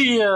dia,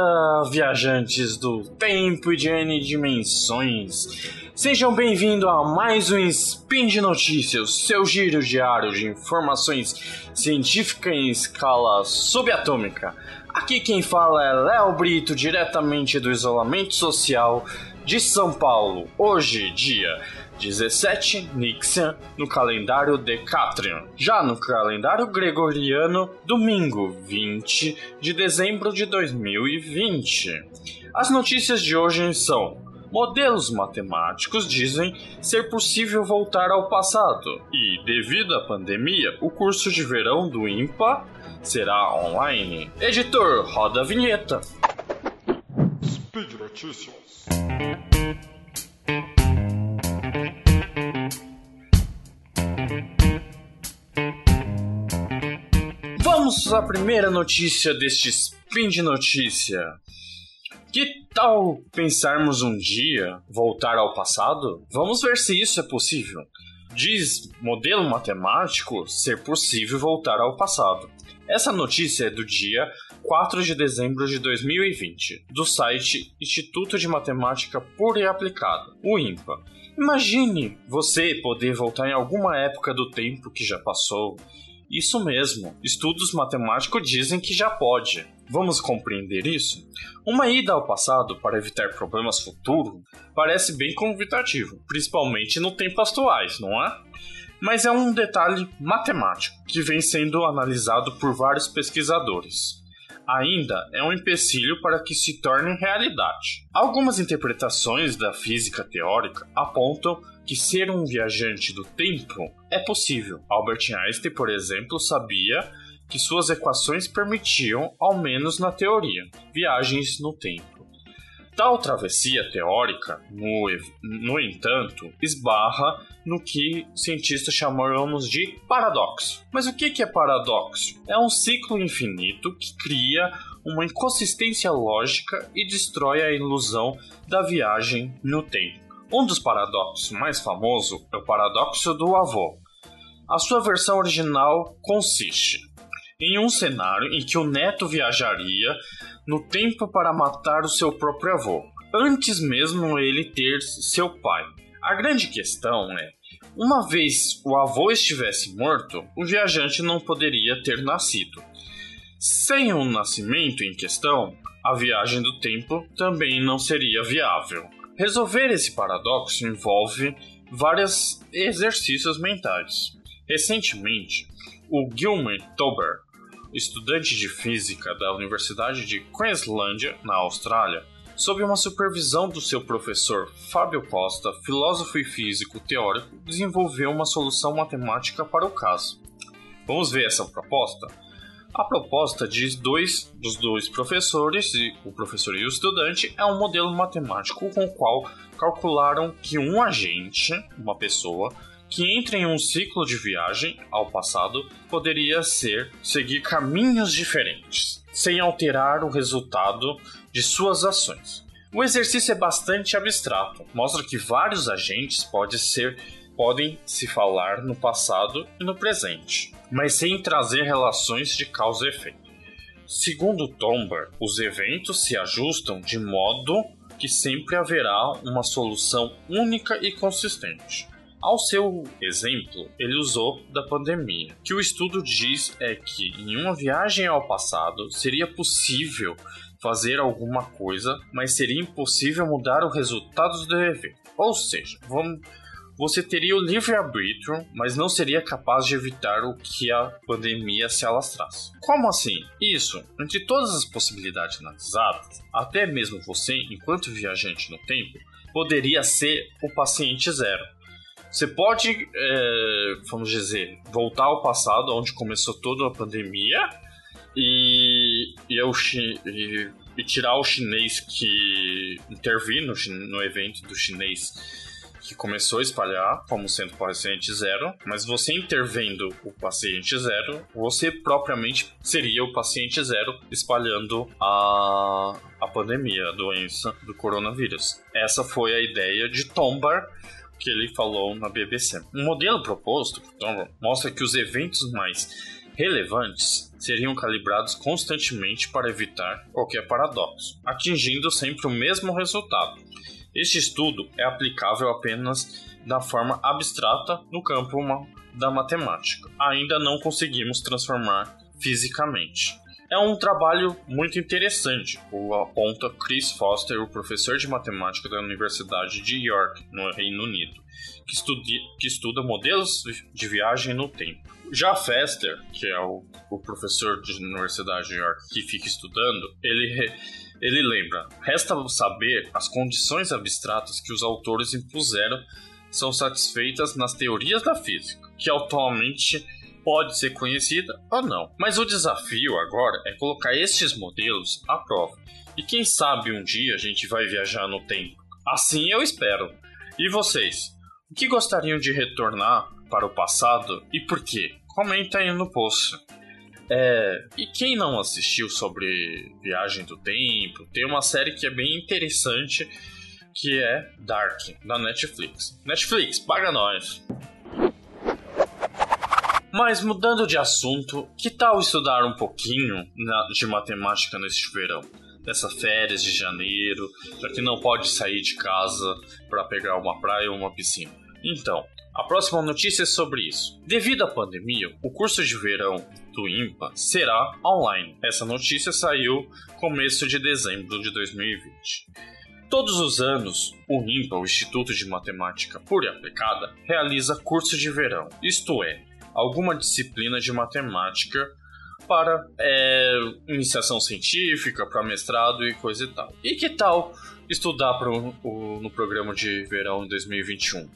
viajantes do tempo e de N dimensões. Sejam bem-vindos a mais um Spin de Notícias, seu giro diário de informações científicas em escala subatômica. Aqui quem fala é Léo Brito, diretamente do isolamento social de São Paulo. Hoje, dia 17 Nixian no calendário Decatrian. Já no calendário gregoriano, domingo 20 de dezembro de 2020. As notícias de hoje são: modelos matemáticos dizem ser possível voltar ao passado, e devido à pandemia, o curso de verão do IMPA será online. Editor, roda a vinheta. Speed Notícias. Vamos à primeira notícia deste Spin de Notícia. Que tal pensarmos um dia voltar ao passado? Vamos ver se isso é possível. Diz modelo matemático ser possível voltar ao passado. Essa notícia é do dia 4 de dezembro de 2020, do site Instituto de Matemática Pura e Aplicada, o IMPA. Imagine você poder voltar em alguma época do tempo que já passou isso mesmo, estudos matemáticos dizem que já pode. Vamos compreender isso? Uma ida ao passado para evitar problemas futuros parece bem convidativo, principalmente no tempo atuais, não é? Mas é um detalhe matemático que vem sendo analisado por vários pesquisadores ainda é um empecilho para que se torne realidade. Algumas interpretações da física teórica apontam que ser um viajante do tempo é possível. Albert Einstein, por exemplo, sabia que suas equações permitiam, ao menos na teoria, viagens no tempo. Tal travessia teórica, no, no entanto, esbarra no que cientistas chamamos de paradoxo. Mas o que é paradoxo? É um ciclo infinito que cria uma inconsistência lógica e destrói a ilusão da viagem no tempo. Um dos paradoxos mais famosos é o paradoxo do avô. A sua versão original consiste em um cenário em que o neto viajaria no tempo para matar o seu próprio avô, antes mesmo ele ter seu pai. A grande questão é: uma vez o avô estivesse morto, o viajante não poderia ter nascido. Sem o nascimento em questão, a viagem do tempo também não seria viável. Resolver esse paradoxo envolve vários exercícios mentais. Recentemente, o Gilmer Tober estudante de física da Universidade de Queensland, na Austrália, sob uma supervisão do seu professor Fábio Costa, filósofo e físico teórico, desenvolveu uma solução matemática para o caso. Vamos ver essa proposta? A proposta de dois dos dois professores, o professor e o estudante, é um modelo matemático com o qual calcularam que um agente, uma pessoa, que entra em um ciclo de viagem ao passado poderia ser seguir caminhos diferentes, sem alterar o resultado de suas ações. O exercício é bastante abstrato, mostra que vários agentes podem ser podem se falar no passado e no presente, mas sem trazer relações de causa e efeito. Segundo Tomber, os eventos se ajustam de modo que sempre haverá uma solução única e consistente. Ao seu exemplo, ele usou da pandemia. O que o estudo diz é que em uma viagem ao passado seria possível fazer alguma coisa, mas seria impossível mudar os resultados do evento. Ou seja, vamos, você teria o livre-arbítrio, mas não seria capaz de evitar o que a pandemia se alastrasse. Como assim? Isso, entre todas as possibilidades analisadas, até mesmo você, enquanto viajante no tempo, poderia ser o paciente zero você pode, é, vamos dizer, voltar ao passado, onde começou toda a pandemia, e, e, eu, e, e tirar o chinês que interviu no, no evento do chinês que começou a espalhar como sendo paciente zero, mas você intervendo o paciente zero, você propriamente seria o paciente zero espalhando a, a pandemia, a doença do coronavírus. Essa foi a ideia de Tombar que ele falou na BBC. O modelo proposto então, mostra que os eventos mais relevantes seriam calibrados constantemente para evitar qualquer paradoxo, atingindo sempre o mesmo resultado. Este estudo é aplicável apenas da forma abstrata no campo da matemática. Ainda não conseguimos transformar fisicamente. É um trabalho muito interessante, o aponta Chris Foster, o professor de matemática da Universidade de York, no Reino Unido, que, estudi que estuda modelos de viagem no tempo. Já Fester, que é o, o professor de Universidade de York que fica estudando, ele, ele lembra: resta saber as condições abstratas que os autores impuseram são satisfeitas nas teorias da física, que atualmente pode ser conhecida ou não. Mas o desafio agora é colocar estes modelos à prova. E quem sabe um dia a gente vai viajar no tempo. Assim eu espero. E vocês? O que gostariam de retornar para o passado e por quê? Comenta aí no post. É, e quem não assistiu sobre Viagem do Tempo, tem uma série que é bem interessante que é Dark, da Netflix. Netflix, paga nós! Mas mudando de assunto, que tal estudar um pouquinho de matemática neste verão? Nessa férias de janeiro, já que não pode sair de casa para pegar uma praia ou uma piscina. Então, a próxima notícia é sobre isso. Devido à pandemia, o curso de verão do IMPA será online. Essa notícia saiu começo de dezembro de 2020. Todos os anos, o IMPA, o Instituto de Matemática Pura e Aplicada, realiza curso de verão, isto é, alguma disciplina de matemática para é, iniciação científica, para mestrado e coisa e tal. E que tal estudar pro, o, no programa de verão 2021?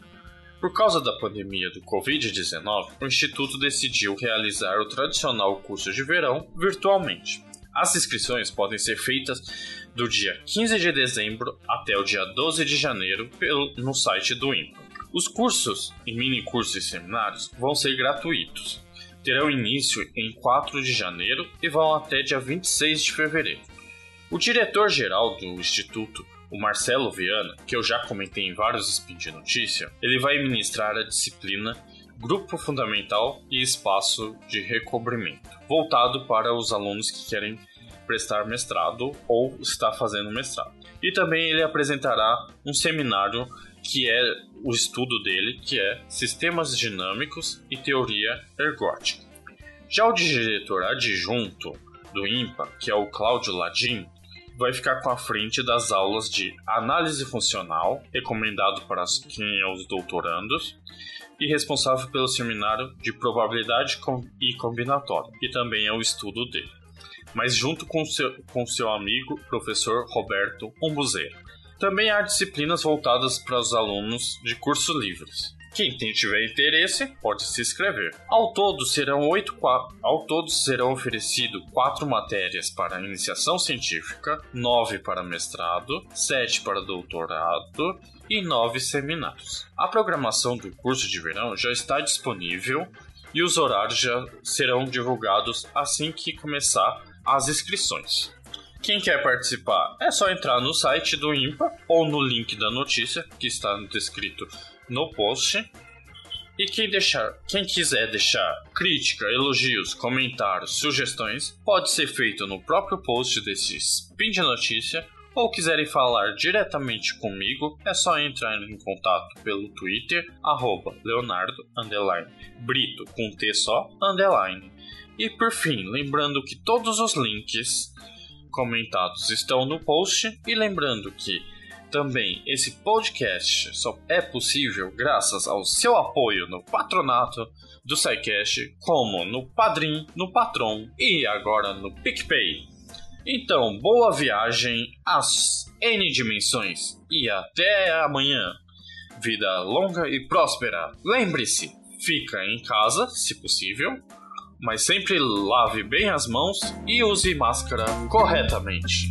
Por causa da pandemia do Covid-19, o Instituto decidiu realizar o tradicional curso de verão virtualmente. As inscrições podem ser feitas do dia 15 de dezembro até o dia 12 de janeiro pelo, no site do INPA. Os cursos e mini cursos e seminários vão ser gratuitos. Terão início em 4 de janeiro e vão até dia 26 de fevereiro. O diretor-geral do Instituto, o Marcelo Viana, que eu já comentei em vários spin de notícia, ele vai ministrar a disciplina Grupo Fundamental e Espaço de Recobrimento, voltado para os alunos que querem prestar mestrado ou está fazendo mestrado. E também ele apresentará um seminário que é o estudo dele, que é Sistemas Dinâmicos e Teoria Ergótica. Já o diretor adjunto do IMPA, que é o Cláudio Ladin, vai ficar com a frente das aulas de análise funcional, recomendado para quem é os doutorandos, e responsável pelo seminário de probabilidade e combinatória, que também é o estudo dele. Mas junto com seu, com seu amigo, professor Roberto Umbuzeira. Também há disciplinas voltadas para os alunos de cursos livres. Quem tiver interesse pode se inscrever. Ao todo serão oito ao todo serão oferecidos quatro matérias para iniciação científica, nove para mestrado, sete para doutorado e nove seminários. A programação do curso de verão já está disponível e os horários já serão divulgados assim que começar as inscrições. Quem quer participar é só entrar no site do IMPA ou no link da notícia que está descrito no post. E quem, deixar, quem quiser deixar crítica, elogios, comentários, sugestões, pode ser feito no próprio post desse Spin de Notícia ou quiserem falar diretamente comigo, é só entrar em contato pelo Twitter, arroba Leonardo Brito com T só, underline. E por fim, lembrando que todos os links comentados estão no post e lembrando que também esse podcast só é possível graças ao seu apoio no patronato do SciCast, como no Padrim, no Patron e agora no PicPay. Então, boa viagem às N dimensões e até amanhã. Vida longa e próspera. Lembre-se, fica em casa, se possível, mas sempre lave bem as mãos e use máscara corretamente.